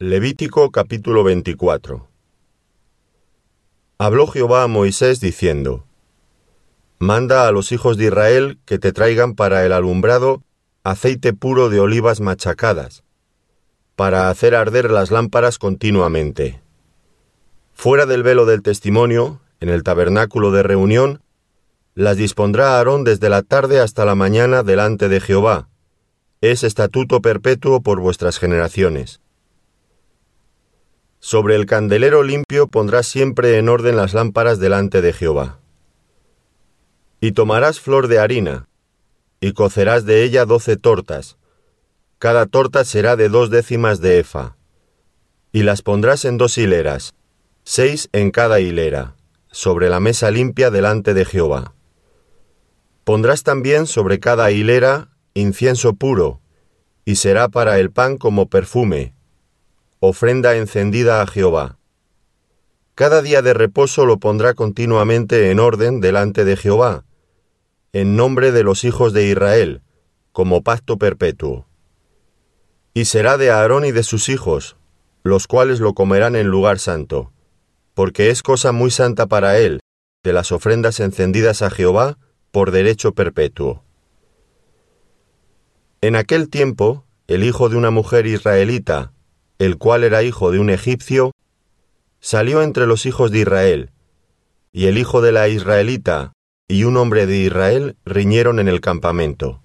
Levítico capítulo 24 Habló Jehová a Moisés diciendo, Manda a los hijos de Israel que te traigan para el alumbrado aceite puro de olivas machacadas, para hacer arder las lámparas continuamente. Fuera del velo del testimonio, en el tabernáculo de reunión, las dispondrá Aarón desde la tarde hasta la mañana delante de Jehová. Es estatuto perpetuo por vuestras generaciones. Sobre el candelero limpio pondrás siempre en orden las lámparas delante de Jehová. Y tomarás flor de harina, y cocerás de ella doce tortas. Cada torta será de dos décimas de efa. Y las pondrás en dos hileras, seis en cada hilera, sobre la mesa limpia delante de Jehová. Pondrás también sobre cada hilera incienso puro, y será para el pan como perfume, ofrenda encendida a Jehová. Cada día de reposo lo pondrá continuamente en orden delante de Jehová, en nombre de los hijos de Israel, como pacto perpetuo. Y será de Aarón y de sus hijos, los cuales lo comerán en lugar santo, porque es cosa muy santa para él, de las ofrendas encendidas a Jehová, por derecho perpetuo. En aquel tiempo, el hijo de una mujer israelita, el cual era hijo de un egipcio, salió entre los hijos de Israel, y el hijo de la israelita y un hombre de Israel riñeron en el campamento.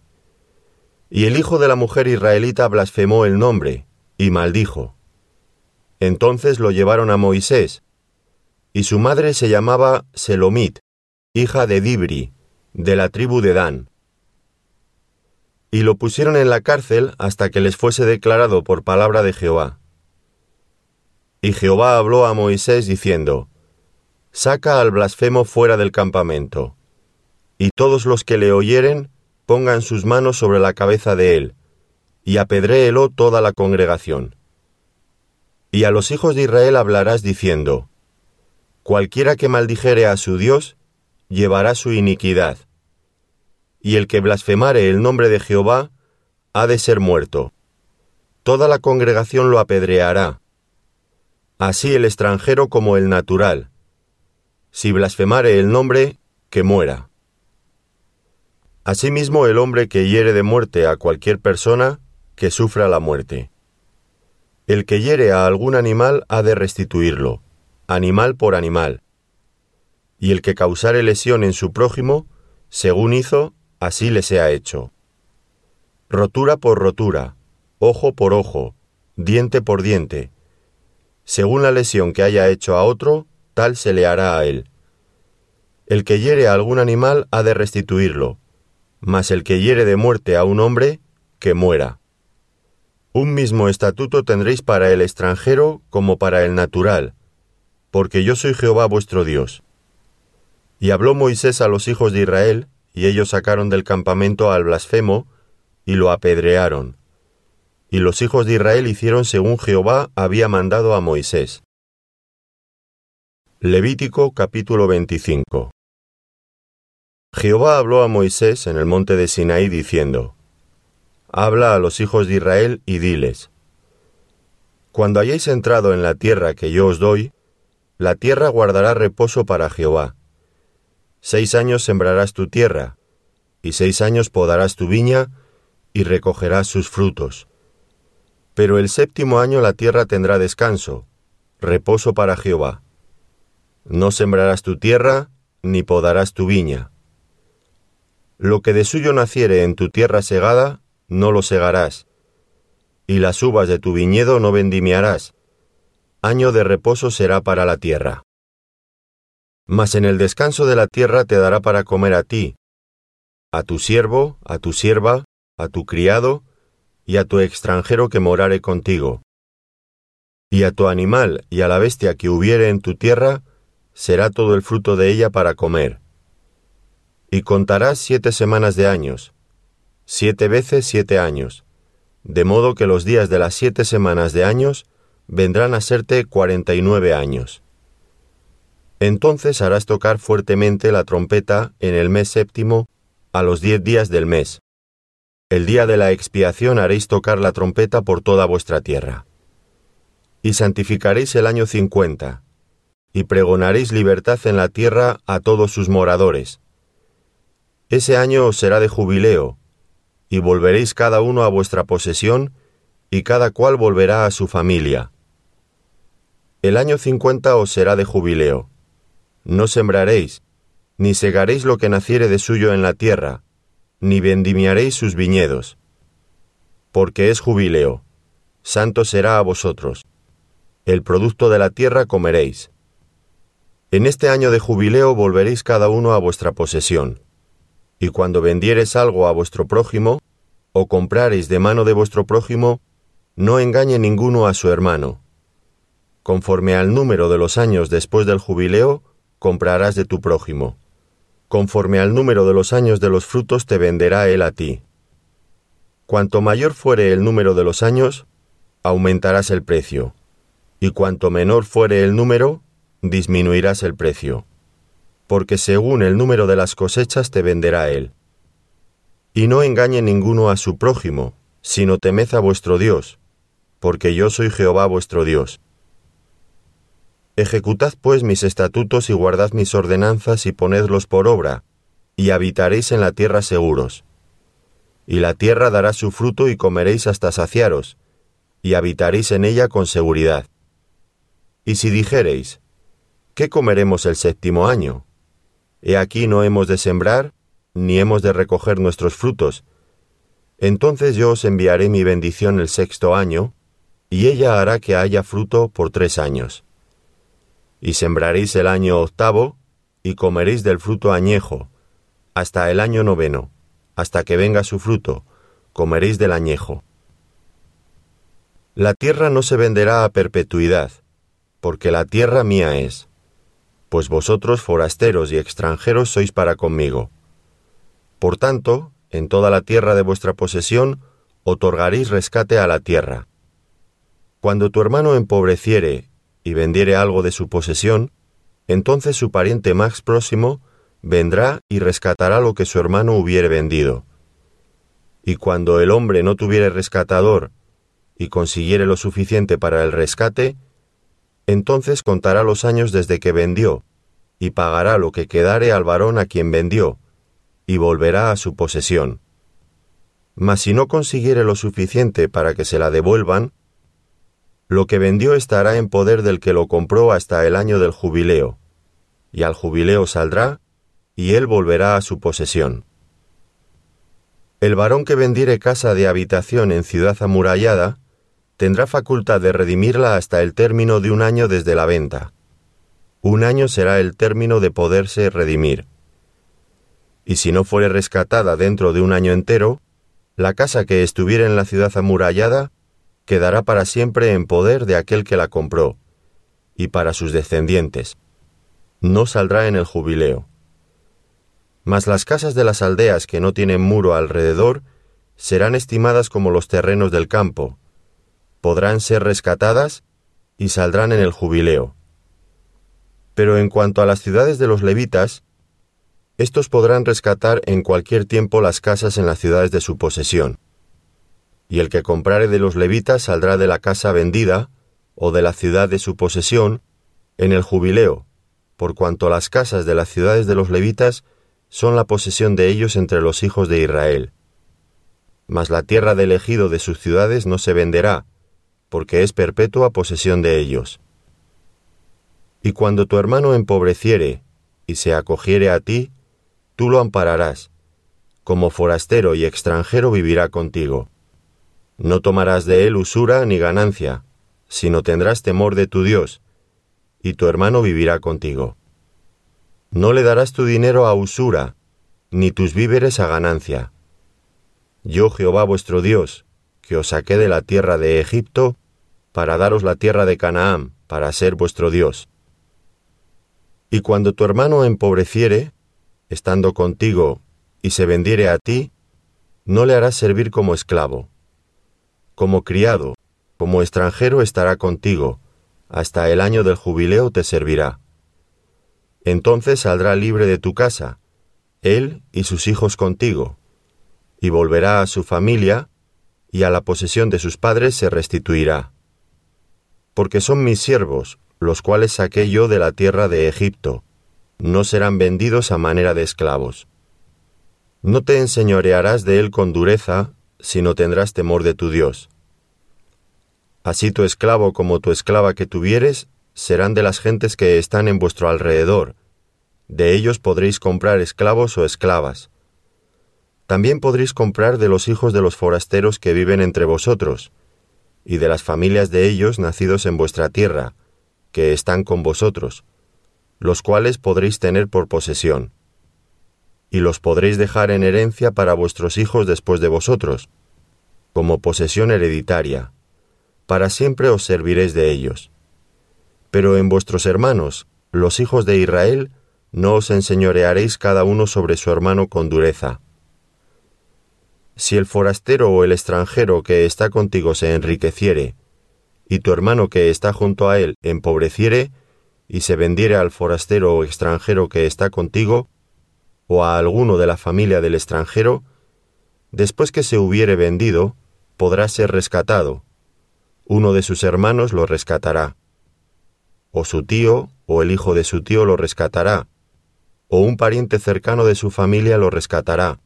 Y el hijo de la mujer israelita blasfemó el nombre, y maldijo. Entonces lo llevaron a Moisés, y su madre se llamaba Selomit, hija de Dibri, de la tribu de Dan. Y lo pusieron en la cárcel hasta que les fuese declarado por palabra de Jehová. Y Jehová habló a Moisés diciendo, Saca al blasfemo fuera del campamento, y todos los que le oyeren pongan sus manos sobre la cabeza de él, y apedréelo toda la congregación. Y a los hijos de Israel hablarás diciendo, Cualquiera que maldijere a su Dios, llevará su iniquidad. Y el que blasfemare el nombre de Jehová, ha de ser muerto. Toda la congregación lo apedreará, así el extranjero como el natural. Si blasfemare el nombre, que muera. Asimismo el hombre que hiere de muerte a cualquier persona, que sufra la muerte. El que hiere a algún animal ha de restituirlo, animal por animal. Y el que causare lesión en su prójimo, según hizo, así le sea hecho. Rotura por rotura, ojo por ojo, diente por diente, según la lesión que haya hecho a otro, tal se le hará a él. El que hiere a algún animal ha de restituirlo, mas el que hiere de muerte a un hombre, que muera. Un mismo estatuto tendréis para el extranjero como para el natural, porque yo soy Jehová vuestro Dios. Y habló Moisés a los hijos de Israel, y ellos sacaron del campamento al blasfemo, y lo apedrearon y los hijos de Israel hicieron según Jehová había mandado a Moisés. Levítico capítulo 25 Jehová habló a Moisés en el monte de Sinaí diciendo, Habla a los hijos de Israel y diles, Cuando hayáis entrado en la tierra que yo os doy, la tierra guardará reposo para Jehová. Seis años sembrarás tu tierra, y seis años podarás tu viña, y recogerás sus frutos pero el séptimo año la tierra tendrá descanso, reposo para Jehová. No sembrarás tu tierra, ni podarás tu viña. Lo que de suyo naciere en tu tierra segada, no lo segarás, y las uvas de tu viñedo no vendimiarás. Año de reposo será para la tierra. Mas en el descanso de la tierra te dará para comer a ti, a tu siervo, a tu sierva, a tu criado, y a tu extranjero que morare contigo. Y a tu animal y a la bestia que hubiere en tu tierra, será todo el fruto de ella para comer. Y contarás siete semanas de años, siete veces siete años, de modo que los días de las siete semanas de años vendrán a serte cuarenta y nueve años. Entonces harás tocar fuertemente la trompeta en el mes séptimo a los diez días del mes, el día de la expiación haréis tocar la trompeta por toda vuestra tierra. Y santificaréis el año cincuenta, y pregonaréis libertad en la tierra a todos sus moradores. Ese año os será de jubileo, y volveréis cada uno a vuestra posesión, y cada cual volverá a su familia. El año cincuenta os será de jubileo. No sembraréis, ni segaréis lo que naciere de suyo en la tierra, ni vendimiaréis sus viñedos. Porque es jubileo, santo será a vosotros. El producto de la tierra comeréis. En este año de jubileo volveréis cada uno a vuestra posesión. Y cuando vendiereis algo a vuestro prójimo, o comprareis de mano de vuestro prójimo, no engañe ninguno a su hermano. Conforme al número de los años después del jubileo, comprarás de tu prójimo. Conforme al número de los años de los frutos te venderá él a ti. Cuanto mayor fuere el número de los años, aumentarás el precio, y cuanto menor fuere el número, disminuirás el precio, porque según el número de las cosechas te venderá él. Y no engañe ninguno a su prójimo, sino temed a vuestro Dios, porque yo soy Jehová vuestro Dios Ejecutad pues mis estatutos y guardad mis ordenanzas y ponedlos por obra, y habitaréis en la tierra seguros. Y la tierra dará su fruto y comeréis hasta saciaros, y habitaréis en ella con seguridad. Y si dijereis, ¿qué comeremos el séptimo año? He aquí no hemos de sembrar, ni hemos de recoger nuestros frutos. Entonces yo os enviaré mi bendición el sexto año, y ella hará que haya fruto por tres años y sembraréis el año octavo, y comeréis del fruto añejo, hasta el año noveno, hasta que venga su fruto, comeréis del añejo. La tierra no se venderá a perpetuidad, porque la tierra mía es, pues vosotros forasteros y extranjeros sois para conmigo. Por tanto, en toda la tierra de vuestra posesión, otorgaréis rescate a la tierra. Cuando tu hermano empobreciere y vendiere algo de su posesión, entonces su pariente más próximo vendrá y rescatará lo que su hermano hubiere vendido. Y cuando el hombre no tuviere rescatador y consiguiere lo suficiente para el rescate, entonces contará los años desde que vendió, y pagará lo que quedare al varón a quien vendió, y volverá a su posesión. Mas si no consiguiere lo suficiente para que se la devuelvan, lo que vendió estará en poder del que lo compró hasta el año del jubileo, y al jubileo saldrá, y él volverá a su posesión. El varón que vendiere casa de habitación en ciudad amurallada, tendrá facultad de redimirla hasta el término de un año desde la venta. Un año será el término de poderse redimir. Y si no fuere rescatada dentro de un año entero, la casa que estuviera en la ciudad amurallada quedará para siempre en poder de aquel que la compró, y para sus descendientes. No saldrá en el jubileo. Mas las casas de las aldeas que no tienen muro alrededor serán estimadas como los terrenos del campo, podrán ser rescatadas y saldrán en el jubileo. Pero en cuanto a las ciudades de los levitas, estos podrán rescatar en cualquier tiempo las casas en las ciudades de su posesión y el que comprare de los levitas saldrá de la casa vendida, o de la ciudad de su posesión, en el jubileo, por cuanto las casas de las ciudades de los levitas son la posesión de ellos entre los hijos de Israel. Mas la tierra del ejido de sus ciudades no se venderá, porque es perpetua posesión de ellos. Y cuando tu hermano empobreciere y se acogiere a ti, tú lo ampararás, como forastero y extranjero vivirá contigo no tomarás de él usura ni ganancia, sino tendrás temor de tu Dios, y tu hermano vivirá contigo. No le darás tu dinero a usura, ni tus víveres a ganancia. Yo Jehová vuestro Dios, que os saqué de la tierra de Egipto, para daros la tierra de Canaán, para ser vuestro Dios. Y cuando tu hermano empobreciere, estando contigo, y se vendiere a ti, no le harás servir como esclavo como criado, como extranjero estará contigo, hasta el año del jubileo te servirá. Entonces saldrá libre de tu casa, él y sus hijos contigo, y volverá a su familia, y a la posesión de sus padres se restituirá. Porque son mis siervos, los cuales saqué yo de la tierra de Egipto, no serán vendidos a manera de esclavos. No te enseñorearás de él con dureza, sino tendrás temor de tu Dios. Así tu esclavo como tu esclava que tuvieres serán de las gentes que están en vuestro alrededor, de ellos podréis comprar esclavos o esclavas. También podréis comprar de los hijos de los forasteros que viven entre vosotros, y de las familias de ellos nacidos en vuestra tierra, que están con vosotros, los cuales podréis tener por posesión. Y los podréis dejar en herencia para vuestros hijos después de vosotros, como posesión hereditaria. Para siempre os serviréis de ellos. Pero en vuestros hermanos, los hijos de Israel, no os enseñorearéis cada uno sobre su hermano con dureza. Si el forastero o el extranjero que está contigo se enriqueciere, y tu hermano que está junto a él empobreciere, y se vendiere al forastero o extranjero que está contigo, o a alguno de la familia del extranjero, después que se hubiere vendido, podrá ser rescatado. Uno de sus hermanos lo rescatará. O su tío o el hijo de su tío lo rescatará, o un pariente cercano de su familia lo rescatará,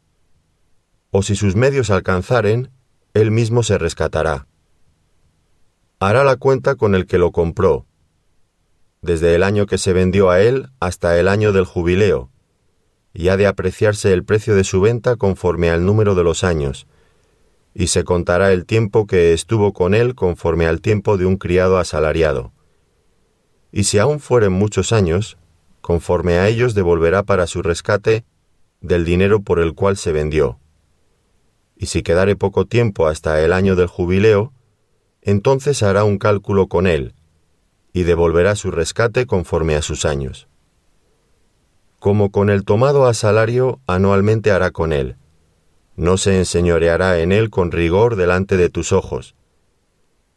o si sus medios alcanzaren, él mismo se rescatará. Hará la cuenta con el que lo compró, desde el año que se vendió a él hasta el año del jubileo, y ha de apreciarse el precio de su venta conforme al número de los años, y se contará el tiempo que estuvo con él conforme al tiempo de un criado asalariado. Y si aún fueren muchos años, conforme a ellos devolverá para su rescate del dinero por el cual se vendió. Y si quedare poco tiempo hasta el año del jubileo, entonces hará un cálculo con él, y devolverá su rescate conforme a sus años. Como con el tomado a salario, anualmente hará con él. No se enseñoreará en él con rigor delante de tus ojos.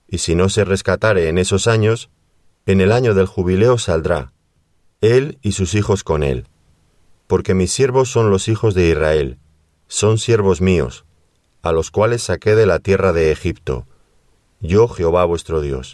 Y si no se rescatare en esos años, en el año del jubileo saldrá, él y sus hijos con él. Porque mis siervos son los hijos de Israel, son siervos míos, a los cuales saqué de la tierra de Egipto. Yo Jehová vuestro Dios.